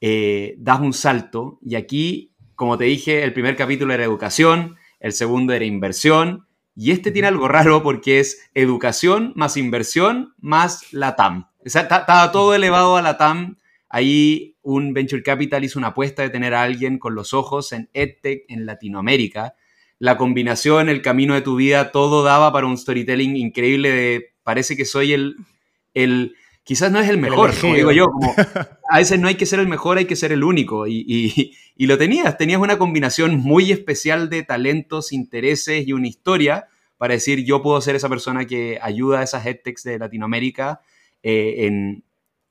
eh, das un salto y aquí como te dije, el primer capítulo era educación, el segundo era inversión, y este tiene algo raro porque es educación más inversión más la TAM. Estaba todo elevado a la TAM. Ahí un Venture Capital hizo una apuesta de tener a alguien con los ojos en EdTech en Latinoamérica. La combinación, el camino de tu vida, todo daba para un storytelling increíble de parece que soy el, el quizás no es el mejor, como digo yo. *laughs* a veces no hay que ser el mejor, hay que ser el único. Y, lo tenías, tenías una combinación muy especial de talentos, intereses y una historia para decir yo puedo ser esa persona que ayuda a esas EdTechs de Latinoamérica eh, en,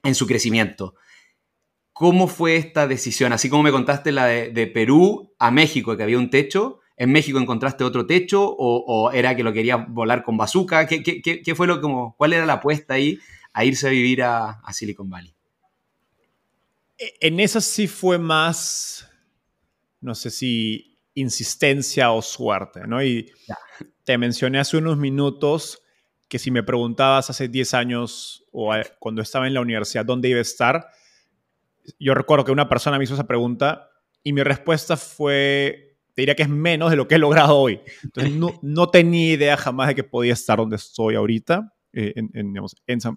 en, su crecimiento. ¿Cómo fue esta decisión? Así como me contaste la de, Perú a México, que había un techo, ¿en México encontraste otro techo o, era que lo querías volar con bazooka? ¿Qué, qué, fue lo como, cuál era la apuesta ahí a irse a vivir a, Silicon Valley? E, en esa sí fue más, no sé si insistencia o suerte, ¿no? Y te mencioné hace unos minutos que si me preguntabas hace 10 años o cuando estaba en la universidad dónde iba a estar, yo recuerdo que una persona me hizo esa pregunta y mi respuesta fue, te diría que es menos de lo que he logrado hoy. Entonces, *laughs* no, no tenía idea jamás de que podía estar donde estoy ahorita. Eh, en,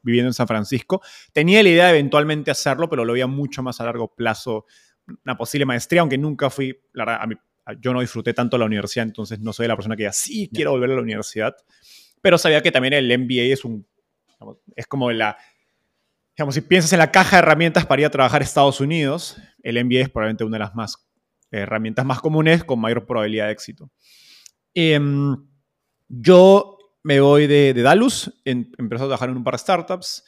viviendo en San Francisco. Tenía la idea de eventualmente hacerlo, pero lo veía mucho más a largo plazo, una posible maestría, aunque nunca fui, la verdad, yo no disfruté tanto la universidad, entonces no soy la persona que diga, sí, quiero volver a la universidad, pero sabía que también el MBA es un, es como la, digamos, si piensas en la caja de herramientas para ir a trabajar a Estados Unidos, el MBA es probablemente una de las más herramientas más comunes con mayor probabilidad de éxito. Em, yo me voy de, Dalus, en, empecé a trabajar en un par de startups,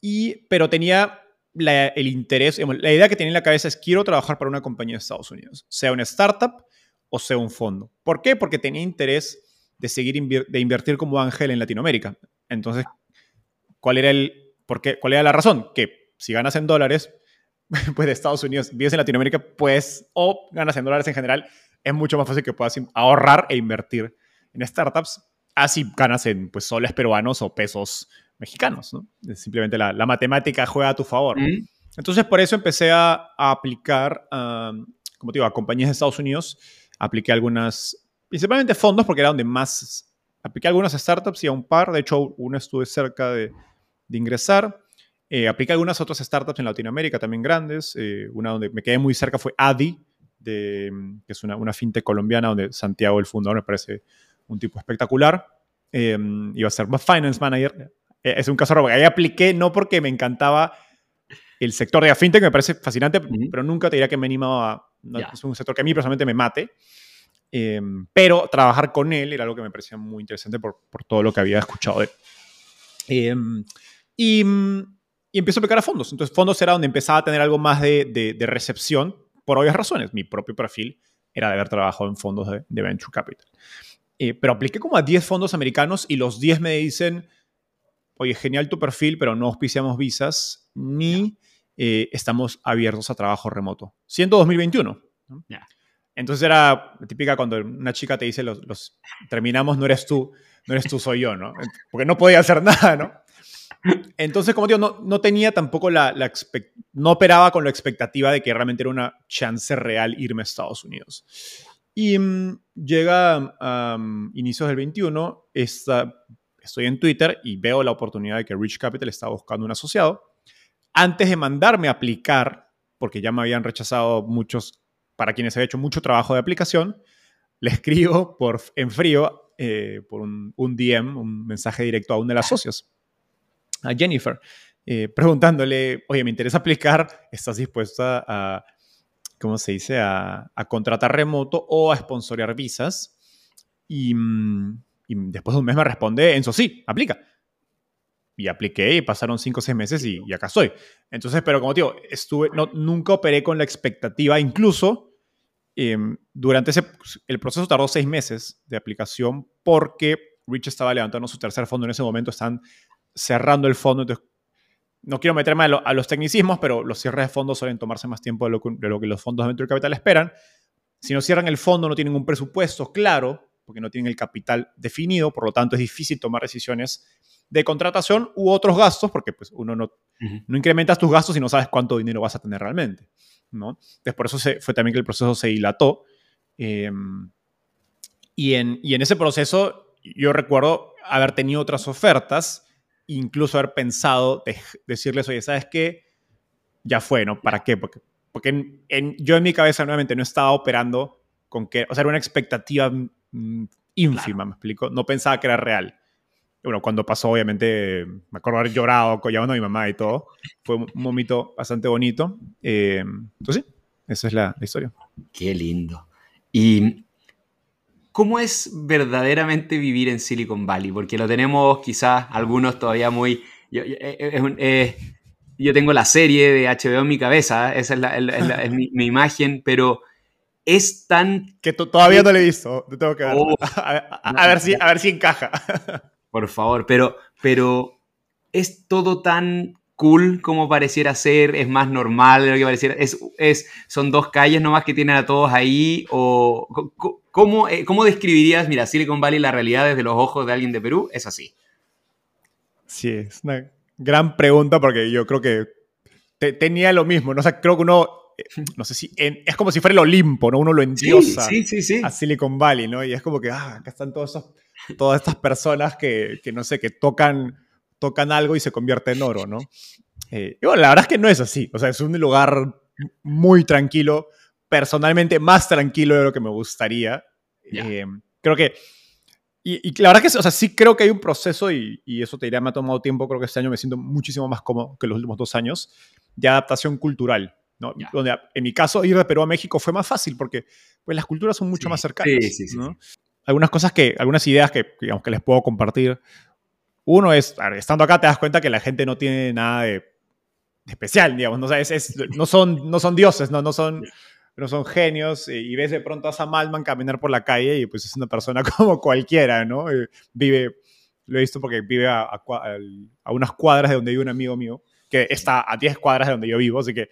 y, pero tenía el interés, la idea que tenía en la cabeza es quiero trabajar para una compañía de Estados Unidos, sea una startup o sea un fondo. ¿Por qué? Porque tenía interés de seguir de invertir como ángel en Latinoamérica. Entonces, ¿cuál era el ¿Cuál era la razón? Que si ganas en dólares, *laughs* pues de Estados Unidos, vives en Latinoamérica, pues, o ganas en dólares en general, es mucho más fácil que puedas ahorrar e invertir en startups. Así ganas en pues, soles peruanos o pesos mexicanos. ¿no? Simplemente la, matemática juega a tu favor. Entonces, por eso empecé a, aplicar, como te digo, a compañías de Estados Unidos. Apliqué algunas, principalmente fondos, porque era donde más. Apliqué algunas startups y a un par. De hecho, uno estuve cerca de, de ingresar. Eh, apliqué algunas otras startups en Latinoamérica también grandes. Eh, una donde me quedé muy cerca fue Adi, de, que es una, una fintech colombiana donde Santiago, el fundador, me parece un tipo espectacular. Eh, iba a ser más finance manager. Eh, es un caso raro, ahí apliqué no porque me encantaba el sector de la fintech, me parece fascinante, pero nunca te diría que me animaba. Es un sector que a mí personalmente me mate. pero trabajar con él era algo que me parecía muy interesante por, por todo lo que había escuchado de él. Y, y empiezo a aplicar a fondos. Entonces, fondos era donde empezaba a tener algo más de, de, recepción, por obvias razones. Mi propio perfil era de haber trabajado en fondos de, Venture Capital. Eh, pero apliqué como a 10 fondos americanos y los 10 me dicen, oye, genial tu perfil, pero no auspiciamos visas ni eh, estamos abiertos a trabajo remoto. Siendo 2021. Entonces era típica cuando una chica te dice, los, los, terminamos, no eres tú, no eres tú, soy yo, ¿no? Porque no podía hacer *laughs* nada, ¿no? Entonces, como digo, no, no tenía tampoco la, la no operaba con la expectativa de que realmente era una chance real irme a Estados Unidos. Y mm, llega a inicios del 21, estoy en Twitter y veo la oportunidad de que Rich Capital está buscando un asociado. Antes de mandarme a aplicar, porque ya me habían rechazado muchos, para quienes había hecho mucho trabajo de aplicación, le escribo por, en frío eh, por un, un, DM, un mensaje directo a uno de los socios a Jennifer, eh, preguntándole, oye, me interesa aplicar, ¿estás dispuesta a, ¿cómo se dice?, a, contratar remoto o a sponsorear visas. Mm, y, después de un mes me responde, Enzo, sí, aplica. Y apliqué y pasaron cinco o seis meses y, acá estoy. Entonces, pero como digo, estuve, no, nunca operé con la expectativa, incluso em, durante ese, el proceso tardó seis meses de aplicación porque Rich estaba levantando su tercer fondo en ese momento, están cerrando el fondo. Entonces, no quiero meterme a, los tecnicismos, pero los cierres de fondos suelen tomarse más tiempo de lo, que, los fondos de Venture Capital esperan. Si no cierran el fondo, no tienen un presupuesto claro, porque no tienen el capital definido, por lo tanto es difícil tomar decisiones de contratación u otros gastos, porque pues, uno no, no incrementas tus gastos si no sabes cuánto dinero vas a tener realmente. ¿no? Entonces, por eso se, fue también que el proceso se dilató. Em, y, en, y en ese proceso, yo recuerdo haber tenido otras ofertas incluso haber pensado de decirles, oye, ¿sabes qué? Ya fue, ¿no? ¿Para qué? Porque, porque en, yo en mi cabeza nuevamente no estaba operando con que, o sea, era una expectativa mm, ínfima, me explico, no pensaba que era real. bueno, cuando pasó, obviamente, me acuerdo haber llorado, llamando a mi mamá y todo. Fue un momento bastante bonito. Eh, entonces, sí, esa es la, historia. Qué lindo. ¿Y cómo es verdaderamente vivir en Silicon Valley? Porque lo tenemos quizás algunos todavía muy... Yo, eh, eh, yo tengo la serie de HBO en mi cabeza, esa es, mi, imagen, pero es tan... Que todavía no le he visto, tengo que ver. Oh. *laughs* a, ver si, a ver si encaja. *laughs* Por favor, pero, pero es todo tan cool como pareciera ser, es más normal de lo que pareciera, es, es, son dos calles nomás que tienen a todos ahí, o ¿cómo, eh, ¿cómo describirías, mira, Silicon Valley, la realidad desde los ojos de alguien de Perú? Es así. Sí, es una gran pregunta porque yo creo que tenía lo mismo, ¿no? O sea, creo que uno, eh, no sé si, es como si fuera el Olimpo, ¿no? Uno lo endiosa sí, sí, sí, a Silicon Valley, ¿no? Y es como que, ah, acá están todos esos todas estas personas que, que, no sé, que tocan, tocan algo y se convierte en oro, ¿no? Eh, y bueno, la verdad es que no es así. O sea, es un lugar muy tranquilo, personalmente más tranquilo de lo que me gustaría. Eh, creo que... Y, y, la verdad que, o sea, sí creo que hay un proceso y, y, eso te diría, me ha tomado tiempo, creo que este año me siento muchísimo más cómodo que los últimos dos años, de adaptación cultural. ¿no? Donde en mi caso ir de Perú a México fue más fácil porque pues, las culturas son mucho más cercanas. Sí, sí, sí, ¿no? algunas cosas que, algunas ideas que, digamos, que les puedo compartir. Uno es, estando acá te das cuenta que la gente no tiene nada de, especial, digamos, ¿no? es, no, son, no son dioses, no, no, son, no son genios, y, ves de pronto a Sam Altman caminar por la calle y pues es una persona *laughs* como cualquiera, ¿no? Eh, vive, lo he visto porque vive a, a unas cuadras de donde vive un amigo mío, que está a 10 cuadras de donde yo vivo, así que...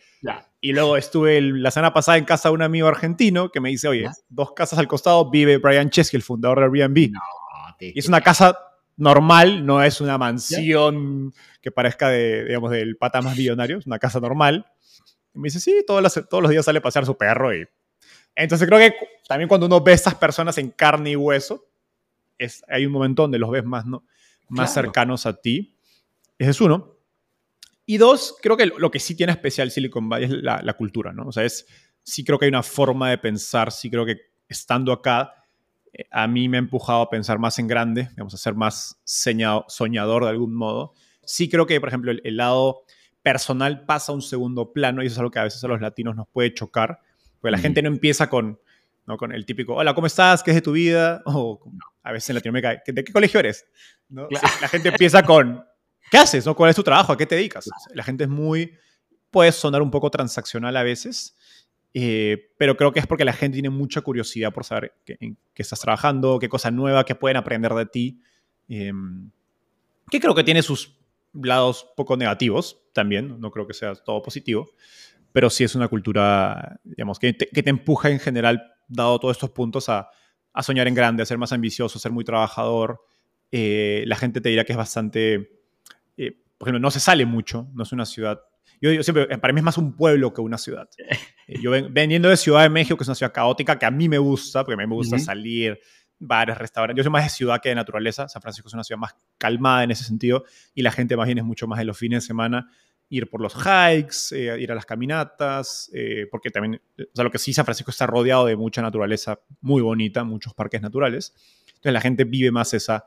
Y luego estuve la semana pasada en casa de un amigo argentino que me dice, oye, dos casas al costado vive Brian Chesky, el fundador de Airbnb. No, y es una casa normal, no es una mansión que parezca de, digamos, del pata más millonario, es una casa normal. Y me dice, sí, todos los, todos los días sale a pasear su perro y... Entonces creo que también cuando uno ve a estas personas en carne y hueso, es, hay un momento donde los ves más, ¿no? más cercanos a ti. Ese es uno. Y dos, creo que lo que sí tiene especial Silicon Valley es la, cultura, ¿no? O sea, es, sí creo que hay una forma de pensar, sí creo que estando acá, eh, a mí me ha empujado a pensar más en grande, digamos, a ser más soñador de algún modo. Sí creo que, por ejemplo, el, lado personal pasa a un segundo plano y eso es algo que a veces a los latinos nos puede chocar, porque la gente no empieza con, ¿no? con el típico, hola, ¿cómo estás? ¿Qué es de tu vida? O a veces en Latinoamérica, ¿de qué colegio eres? ¿No? La gente empieza con, ¿Qué haces? No? ¿Cuál es tu trabajo? ¿A qué te dedicas? La gente es muy... Puede sonar un poco transaccional a veces, eh, pero creo que es porque la gente tiene mucha curiosidad por saber en qué estás trabajando, qué cosa nueva, qué pueden aprender de ti. Eh, que creo que tiene sus lados poco negativos también, no creo que sea todo positivo, pero sí es una cultura, digamos, que te, que te empuja en general, dado todos estos puntos, a, a, soñar en grande, a ser más ambicioso, a ser muy trabajador. Eh, la gente te dirá que es bastante eh, por ejemplo, no se sale mucho, no es una ciudad. Yo, yo siempre, para mí es más un pueblo que una ciudad. *laughs* Eh, yo ven, veniendo de Ciudad de México, que es una ciudad caótica, que a mí me gusta, porque a mí me gusta salir, bares, restaurantes. Yo soy más de ciudad que de naturaleza. San Francisco es una ciudad más calmada en ese sentido y la gente más bien es mucho más de los fines de semana ir por los hikes, eh, ir a las caminatas, porque también, o sea, lo que sí, San Francisco está rodeado de mucha naturaleza muy bonita, muchos parques naturales. Entonces la gente vive más esa,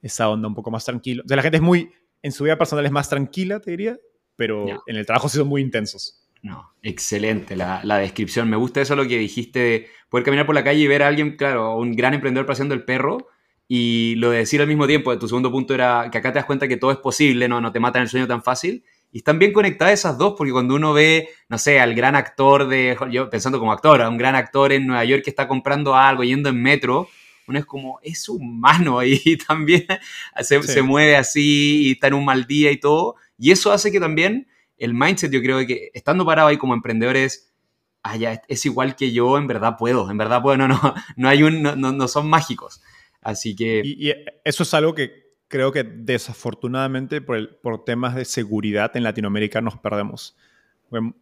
esa onda un poco más tranquilo. Entonces la gente es muy, en su vida personal es más tranquila, te diría, pero en el trabajo sí son muy intensos. No, excelente la, descripción. Me gusta eso lo que dijiste de poder caminar por la calle y ver a alguien, claro, un gran emprendedor paseando el perro y lo de decir al mismo tiempo, tu segundo punto era que acá te das cuenta que todo es posible, no, no te matan el sueño tan fácil. Y están bien conectadas esas dos, porque cuando uno ve, no sé, al gran actor de, yo pensando como actor, a un gran actor en Nueva York que está comprando algo, yendo en metro, uno es como, es humano *laughs* y también se, se, mueve así y está en un mal día y todo. Y eso hace que también el mindset, yo creo que estando parado ahí como emprendedores, ah, ya, es igual que yo, en verdad puedo, en verdad puedo, no, no, *laughs* no, hay un, no, no son mágicos. Así que... Y, eso es algo que creo que desafortunadamente por, el, por temas de seguridad en Latinoamérica nos perdemos.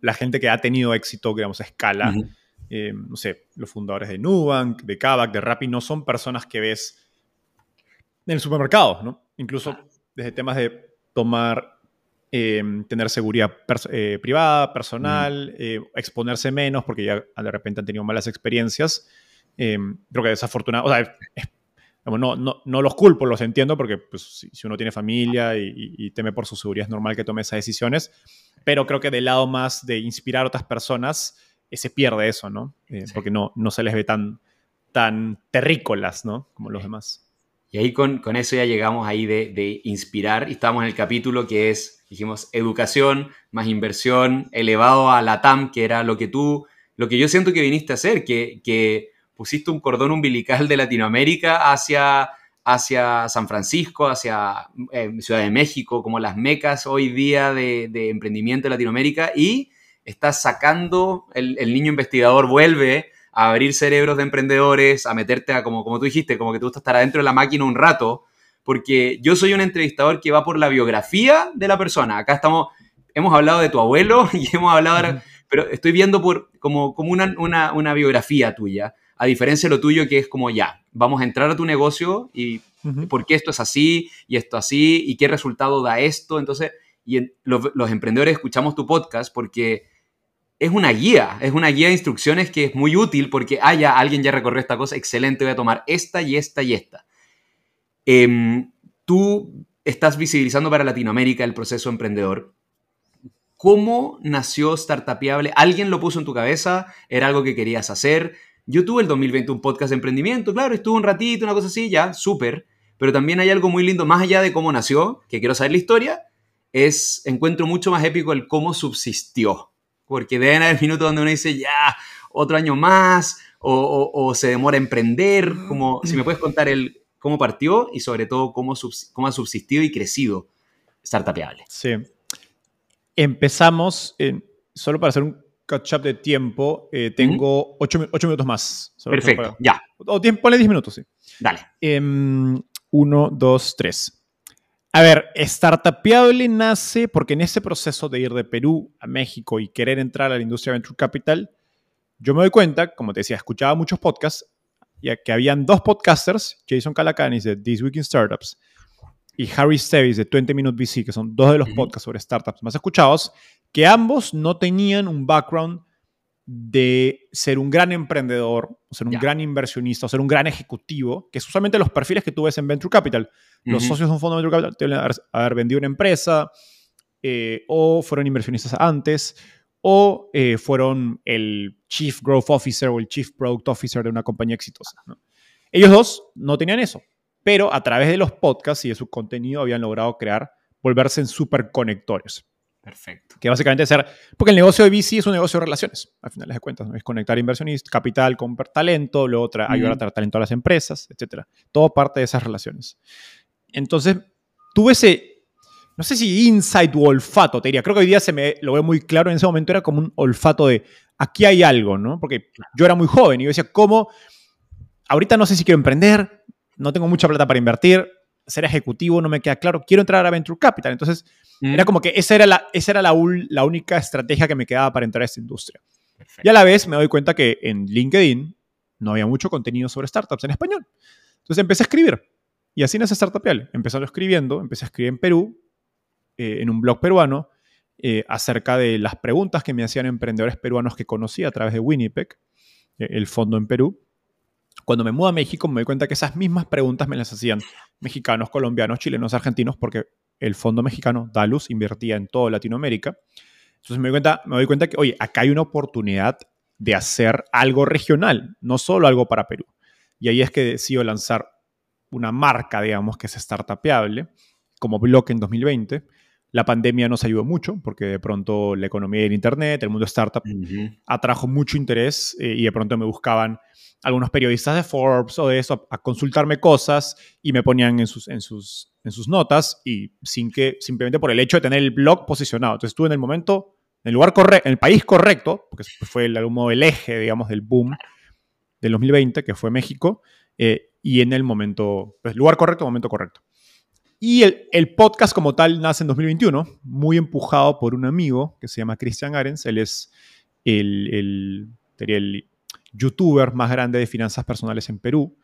La gente que ha tenido éxito, digamos, a escala, eh, no sé, los fundadores de Nubank, de Kavak, de Rappi, no son personas que ves en el supermercado, ¿no? Incluso desde temas de tomar, eh, tener seguridad eh, privada, personal, exponerse menos porque ya de repente han tenido malas experiencias. creo que desafortunado, o sea, no, no, no, los culpo, los entiendo porque pues, si, uno tiene familia y, teme por su seguridad es normal que tome esas decisiones, pero creo que del lado más de inspirar a otras personas eh, se pierde eso, ¿no? Eh, porque no, no se les ve tan, tan terrícolas, ¿no? Como los demás. Y ahí con, con eso ya llegamos ahí de, de, inspirar. Y estamos en el capítulo que es, dijimos, educación más inversión elevado a la TAM, que era lo que tú, lo que yo siento que viniste a hacer, que, que pusiste un cordón umbilical de Latinoamérica hacia, hacia San Francisco, hacia eh, Ciudad de México, como las mecas hoy día de, emprendimiento de Latinoamérica, y estás sacando, el, niño investigador vuelve a abrir cerebros de emprendedores, a meterte a, como, como tú dijiste, como que tú estás estar adentro de la máquina un rato, porque yo soy un entrevistador que va por la biografía de la persona. Acá estamos, hemos hablado de tu abuelo *laughs* y hemos hablado, pero estoy viendo por, como, como una, una, una biografía tuya a diferencia de lo tuyo que es como ya, vamos a entrar a tu negocio y por qué esto es así y esto así y qué resultado da esto. Entonces, y los, emprendedores escuchamos tu podcast porque es una guía, es una guía de instrucciones que es muy útil porque, ah, alguien ya recorrió esta cosa, excelente, voy a tomar esta y esta y esta. Em, tú estás visibilizando para Latinoamérica el proceso emprendedor. ¿Cómo nació Startupiable? ¿Alguien lo puso en tu cabeza? ¿Era algo que querías hacer? Yo tuve el 2020 un podcast de emprendimiento, claro, estuve un ratito, una cosa así, ya, súper. Pero también hay algo muy lindo, más allá de cómo nació, que quiero saber la historia, es, encuentro mucho más épico el cómo subsistió. Porque deben haber minutos donde uno dice, ya, otro año más, o, se demora a emprender, como si me puedes contar el cómo partió y sobre todo cómo, cómo ha subsistido y crecido Startupiable. Sí. Empezamos, en, solo para hacer un catch-up de tiempo, eh, tengo ocho, minutos más. Perfecto, ya. O tiempo, ponle 10 minutos, sí. Dale. Em, uno, dos, tres. A ver, Startupiable nace porque en ese proceso de ir de Perú a México y querer entrar a la industria Venture Capital, yo me doy cuenta, como te decía, escuchaba muchos podcasts, ya que habían dos podcasters, Jason Calacanis de This Week in Startups y Harry Stevis de 20 Minute VC, que son dos de los podcasts sobre startups más escuchados, que ambos no tenían un background de ser un gran emprendedor, o ser un gran inversionista, o ser un gran ejecutivo, que es usualmente los perfiles que tú ves en Venture Capital. Los socios de un fondo de Venture Capital deben haber, vendido una empresa, eh, o fueron inversionistas antes, o eh, fueron el Chief Growth Officer o el Chief Product Officer de una compañía exitosa. Ellos dos no tenían eso, pero a través de los podcasts y de su contenido habían logrado crear, volverse en superconectores. Perfecto. Que básicamente ser, porque el negocio de VC es un negocio de relaciones, al final de cuentas, ¿no? es conectar inversionistas, capital con talento, luego ayudar a traer talento a las empresas, etc. Todo parte de esas relaciones. Entonces, tuve ese, no sé si insight o olfato, te diría, creo que hoy día se me lo veo muy claro, en ese momento era como un olfato de, aquí hay algo, ¿no? Porque yo era muy joven y yo decía, ¿cómo? Ahorita no sé si quiero emprender, no tengo mucha plata para invertir, ser ejecutivo no me queda claro, quiero entrar a Venture Capital. Entonces, era mm. como que esa era, la, esa era la, la, única estrategia que me quedaba para entrar a esta industria. Y a la vez me doy cuenta que en LinkedIn no había mucho contenido sobre startups en español. Entonces empecé a escribir. Y así nace Startupial. Empezando escribiendo, empecé a escribir en Perú, eh, en un blog peruano, eh, acerca de las preguntas que me hacían emprendedores peruanos que conocí a través de Winnipeg, eh, el fondo en Perú. Cuando me mudo a México me doy cuenta que esas mismas preguntas me las hacían mexicanos, colombianos, chilenos, argentinos, porque el fondo mexicano, Dalus, invertía en toda Latinoamérica. Entonces me doy, cuenta, me doy cuenta que, oye, acá hay una oportunidad de hacer algo regional, no solo algo para Perú. Y ahí es que decido lanzar una marca, digamos, que es startupeable, como Block en 2020. La pandemia nos ayudó mucho porque de pronto la economía del Internet, el mundo startup, atrajo mucho interés eh, y de pronto me buscaban algunos periodistas de Forbes o de eso a, consultarme cosas y me ponían en sus, en, sus, en sus notas y sin que, simplemente por el hecho de tener el blog posicionado. Entonces estuve en el momento, en el lugar correcto, en el país correcto, porque fue el, el eje, digamos, del boom del 2020, que fue México, eh, y en el momento, pues lugar correcto, momento correcto. Y el, el, podcast como tal nace en 2021, muy empujado por un amigo que se llama Christian Arens. Él es el, el, el youtuber más grande de finanzas personales en Perú.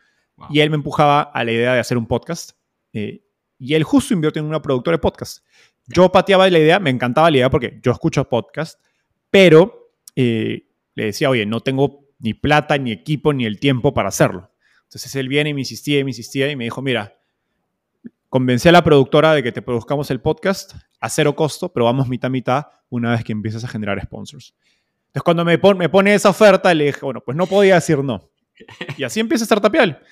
Y él me empujaba a la idea de hacer un podcast. Eh, y él justo invirtió en una productora de podcast. Yo pateaba la idea, me encantaba la idea porque yo escucho podcast, pero eh, le decía, oye, no tengo ni plata, ni equipo, ni el tiempo para hacerlo. Entonces él viene y me insistía y me insistía y me dijo, mira, convencí a la productora de que te produzcamos el podcast a cero costo, pero vamos mitad mitad una vez que empieces a generar sponsors. Entonces cuando me, me pone esa oferta, le dije, bueno, pues no podía decir no. Y así empieza Startupial.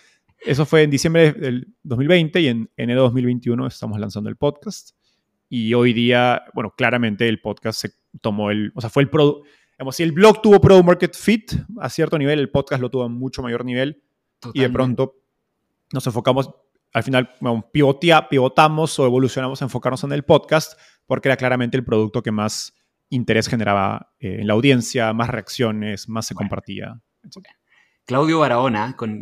Eso fue en diciembre del 2020 y en enero de 2021 estamos lanzando el podcast. Y hoy día, bueno, claramente el podcast se tomó el, o sea, fue el producto, digamos, si el blog tuvo product market fit a cierto nivel, el podcast lo tuvo a mucho mayor nivel. Y de pronto nos enfocamos, al final pivotea, pivotamos o evolucionamos a enfocarnos en el podcast porque era claramente el producto que más interés generaba eh, en la audiencia, más reacciones, más se compartía. Claudio Barahona, con,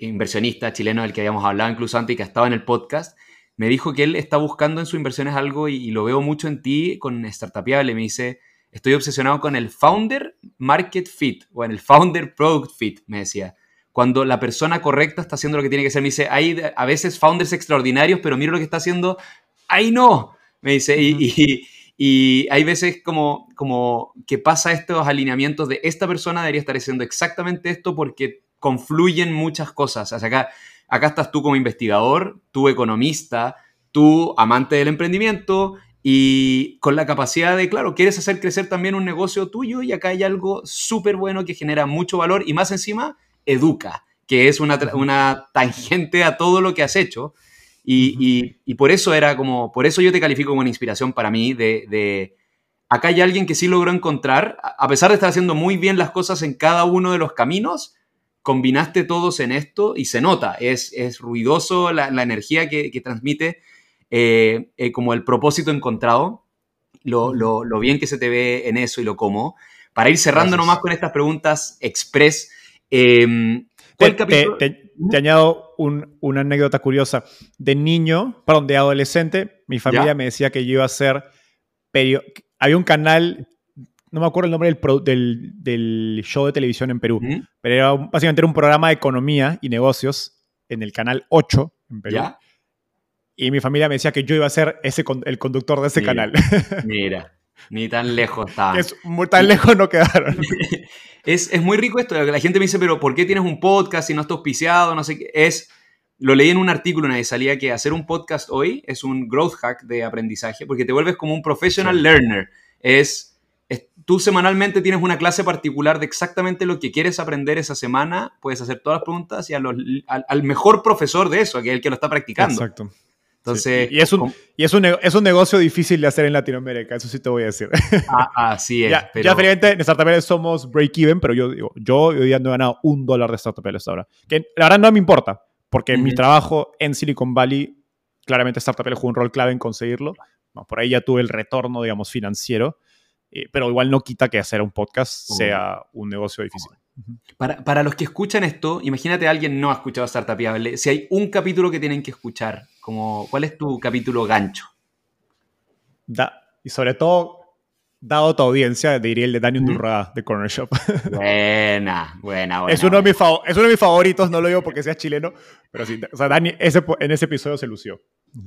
inversionista chileno del que habíamos hablado incluso antes y que ha estado en el podcast, me dijo que él está buscando en sus inversiones algo y, lo veo mucho en ti con Startupiable. Me dice, estoy obsesionado con el Founder Market Fit o en el Founder Product Fit, me decía. Cuando la persona correcta está haciendo lo que tiene que hacer, me dice, hay a veces founders extraordinarios, pero mira lo que está haciendo, ¡ay no! Me dice, y, y, hay veces como, como que pasa estos alineamientos de esta persona debería estar haciendo exactamente esto porque confluyen muchas cosas. O sea, acá Acá estás tú como investigador, tú economista, tú amante del emprendimiento y con la capacidad de, claro, quieres hacer crecer también un negocio tuyo y acá hay algo súper bueno que genera mucho valor y más encima, educa, que es una, una tangente a todo lo que has hecho. Y, y, por eso era como, por eso yo te califico como una inspiración para mí de, de, acá hay alguien que sí logró encontrar, a pesar de estar haciendo muy bien las cosas en cada uno de los caminos, combinaste todos en esto y se nota, es, es ruidoso la, energía que, transmite, eh, eh, como el propósito encontrado, lo, bien que se te ve en eso y lo como. Para ir cerrando nomás con estas preguntas express, em, te, añado una anécdota curiosa. De niño, perdón, de adolescente, mi familia me decía que yo iba a ser... Había un canal no me acuerdo el nombre del, del, show de televisión en Perú, pero era básicamente era un programa de economía y negocios en el canal 8 en Perú. Y mi familia me decía que yo iba a ser ese, el conductor de ese canal. Mira, ni tan lejos estaba. Es, tan lejos no quedaron. *laughs* es, es, muy rico esto. La gente me dice, pero ¿por qué tienes un podcast si no estás auspiciado? No sé qué. Es, lo leí en un artículo el que salía que hacer un podcast hoy es un growth hack de aprendizaje porque te vuelves como un professional learner. Es tú semanalmente tienes una clase particular de exactamente lo que quieres aprender esa semana, puedes hacer todas las preguntas y al, mejor profesor de eso, que es el que lo está practicando. Exacto. Entonces, Y, es un, y es, es un negocio difícil de hacer en Latinoamérica, eso sí te voy a decir. *laughs* Ah, así es. ya, pero... ya en Startup somos break-even, pero yo digo, yo hoy día no he ganado un dólar de Startup hasta ahora. Que la verdad no me importa, porque mi trabajo en Silicon Valley, claramente Startup jugó un rol clave en conseguirlo. por ahí ya tuve el retorno, digamos, financiero. Eh, pero igual no quita que hacer un podcast sea un negocio difícil. Para, para, los que escuchan esto, imagínate a alguien no ha escuchado Startupiable. Si hay un capítulo que tienen que escuchar, como, ¿cuál es tu capítulo gancho? Da, y sobre todo, dado tu audiencia, diría el de Daniel Durra de Corner Shop. *laughs* Buena, buena, buena. Es uno, De mis es uno de mis favoritos, no lo digo porque sea chileno, pero sí, o sea, Dani ese, en ese episodio se lució.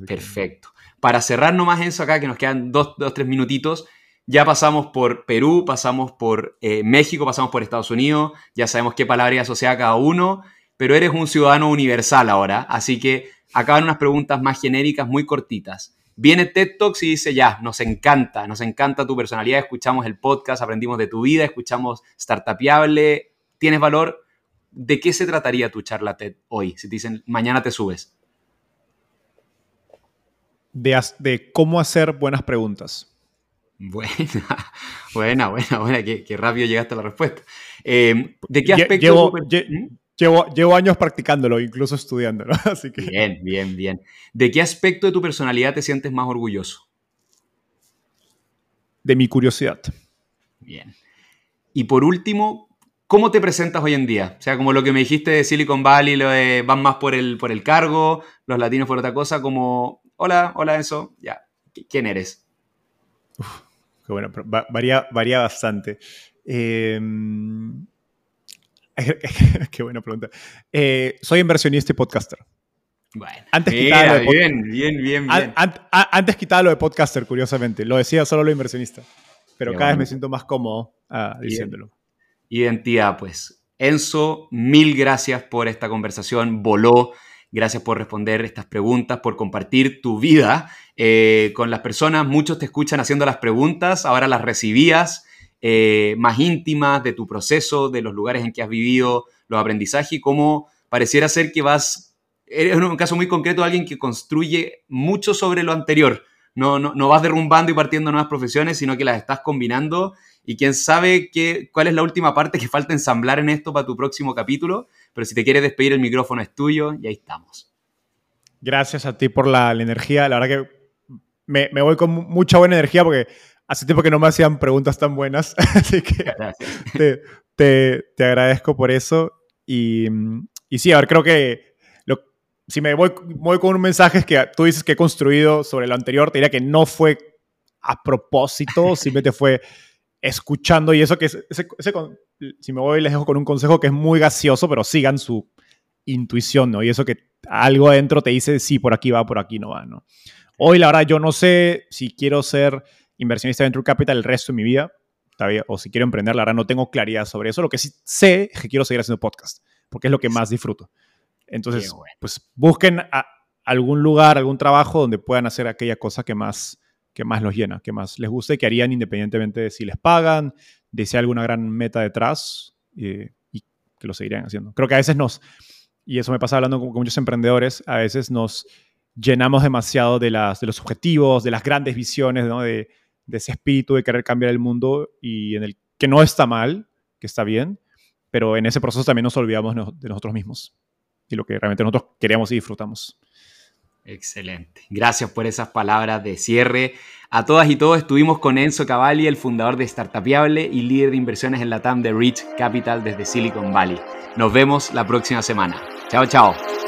Perfecto. Para cerrar nomás eso acá, que nos quedan dos, dos tres minutitos, ya pasamos por Perú, pasamos por eh, México, pasamos por Estados Unidos, ya sabemos qué palabra asociada cada uno, pero eres un ciudadano universal ahora, así que acaban unas preguntas más genéricas, muy cortitas. Viene TED Talks y dice, ya, nos encanta, nos encanta tu personalidad, escuchamos el podcast, aprendimos de tu vida, escuchamos Startupiable, tienes valor. ¿De qué se trataría tu charla TED hoy? Si te dicen, mañana te subes. De, de cómo hacer buenas preguntas. Buena, *laughs* buena, buena, buena, qué, rápido llegaste a la respuesta. Eh, ¿De qué aspecto? ¿Mm? Llevo, llevo, años practicándolo, incluso estudiándolo. *laughs* Así que... Bien, bien, bien. ¿De qué aspecto de tu personalidad te sientes más orgulloso? De mi curiosidad. Bien. Y por último, ¿cómo te presentas hoy en día? O sea, como lo que me dijiste de Silicon Valley, lo de van más por el, por el cargo, los latinos por otra cosa, como, hola, hola, eso, ya. ¿Quién eres? Qué bueno, pero varía, varía bastante. Em, *laughs* qué buena pregunta. Eh, soy inversionista y podcaster. Bueno, antes quitaba bien, bien, bien, bien. antes quitaba lo de podcaster, curiosamente. Lo decía solo lo inversionista. Pero cada vez me siento más cómodo ah, diciéndolo. Identidad, pues. Enzo, mil gracias por esta conversación, voló. Gracias por responder estas preguntas, por compartir tu vida eh, con las personas. Muchos te escuchan haciendo las preguntas, ahora las recibías eh, más íntimas de tu proceso, de los lugares en que has vivido, los aprendizajes y cómo pareciera ser que vas, eres un caso muy concreto alguien que construye mucho sobre lo anterior. No, no, no vas derrumbando y partiendo nuevas profesiones, sino que las estás combinando y quién sabe qué, cuál es la última parte que falta ensamblar en esto para tu próximo capítulo. Pero si te quieres despedir, el micrófono es tuyo y ahí estamos. Gracias a ti por la, energía. La verdad que me, voy con mucha buena energía porque hace tiempo que no me hacían preguntas tan buenas. *laughs* Así que te, te, te, agradezco por eso. Y, y, sí, a ver, creo que lo, si me voy, voy con un mensaje es que tú dices que he construido sobre lo anterior, te diría que no fue a propósito, *laughs* simplemente fue escuchando y eso que ese, si me voy les dejo con un consejo que es muy gaseoso, pero sigan su intuición, ¿no? Y eso que algo adentro te dice, sí, por aquí va, por aquí no va, ¿no? Hoy, la verdad, yo no sé si quiero ser inversionista de Venture Capital el resto de mi vida, o si quiero emprender, la verdad, no tengo claridad sobre eso. Lo que sí sé es que quiero seguir haciendo podcast, porque es lo que más disfruto. Entonces, pues busquen algún lugar, algún trabajo donde puedan hacer aquella cosa que más que más los llena, que más les guste, que harían independientemente de si les pagan, de si hay alguna gran meta detrás eh, y que lo seguirían haciendo. Creo que a veces nos, y eso me pasa hablando con, muchos emprendedores, a veces nos llenamos demasiado de, las, de los objetivos, de las grandes visiones, ¿no? de, de ese espíritu de querer cambiar el mundo y en el que no está mal, que está bien, pero en ese proceso también nos olvidamos de nosotros mismos y lo que realmente nosotros queremos y disfrutamos. Excelente. Gracias por esas palabras de cierre. A todas y todos estuvimos con Enzo Cavalli, el fundador de Startupiable y líder de inversiones en la TAM de Rich Capital desde Silicon Valley. Nos vemos la próxima semana. Chao, chao.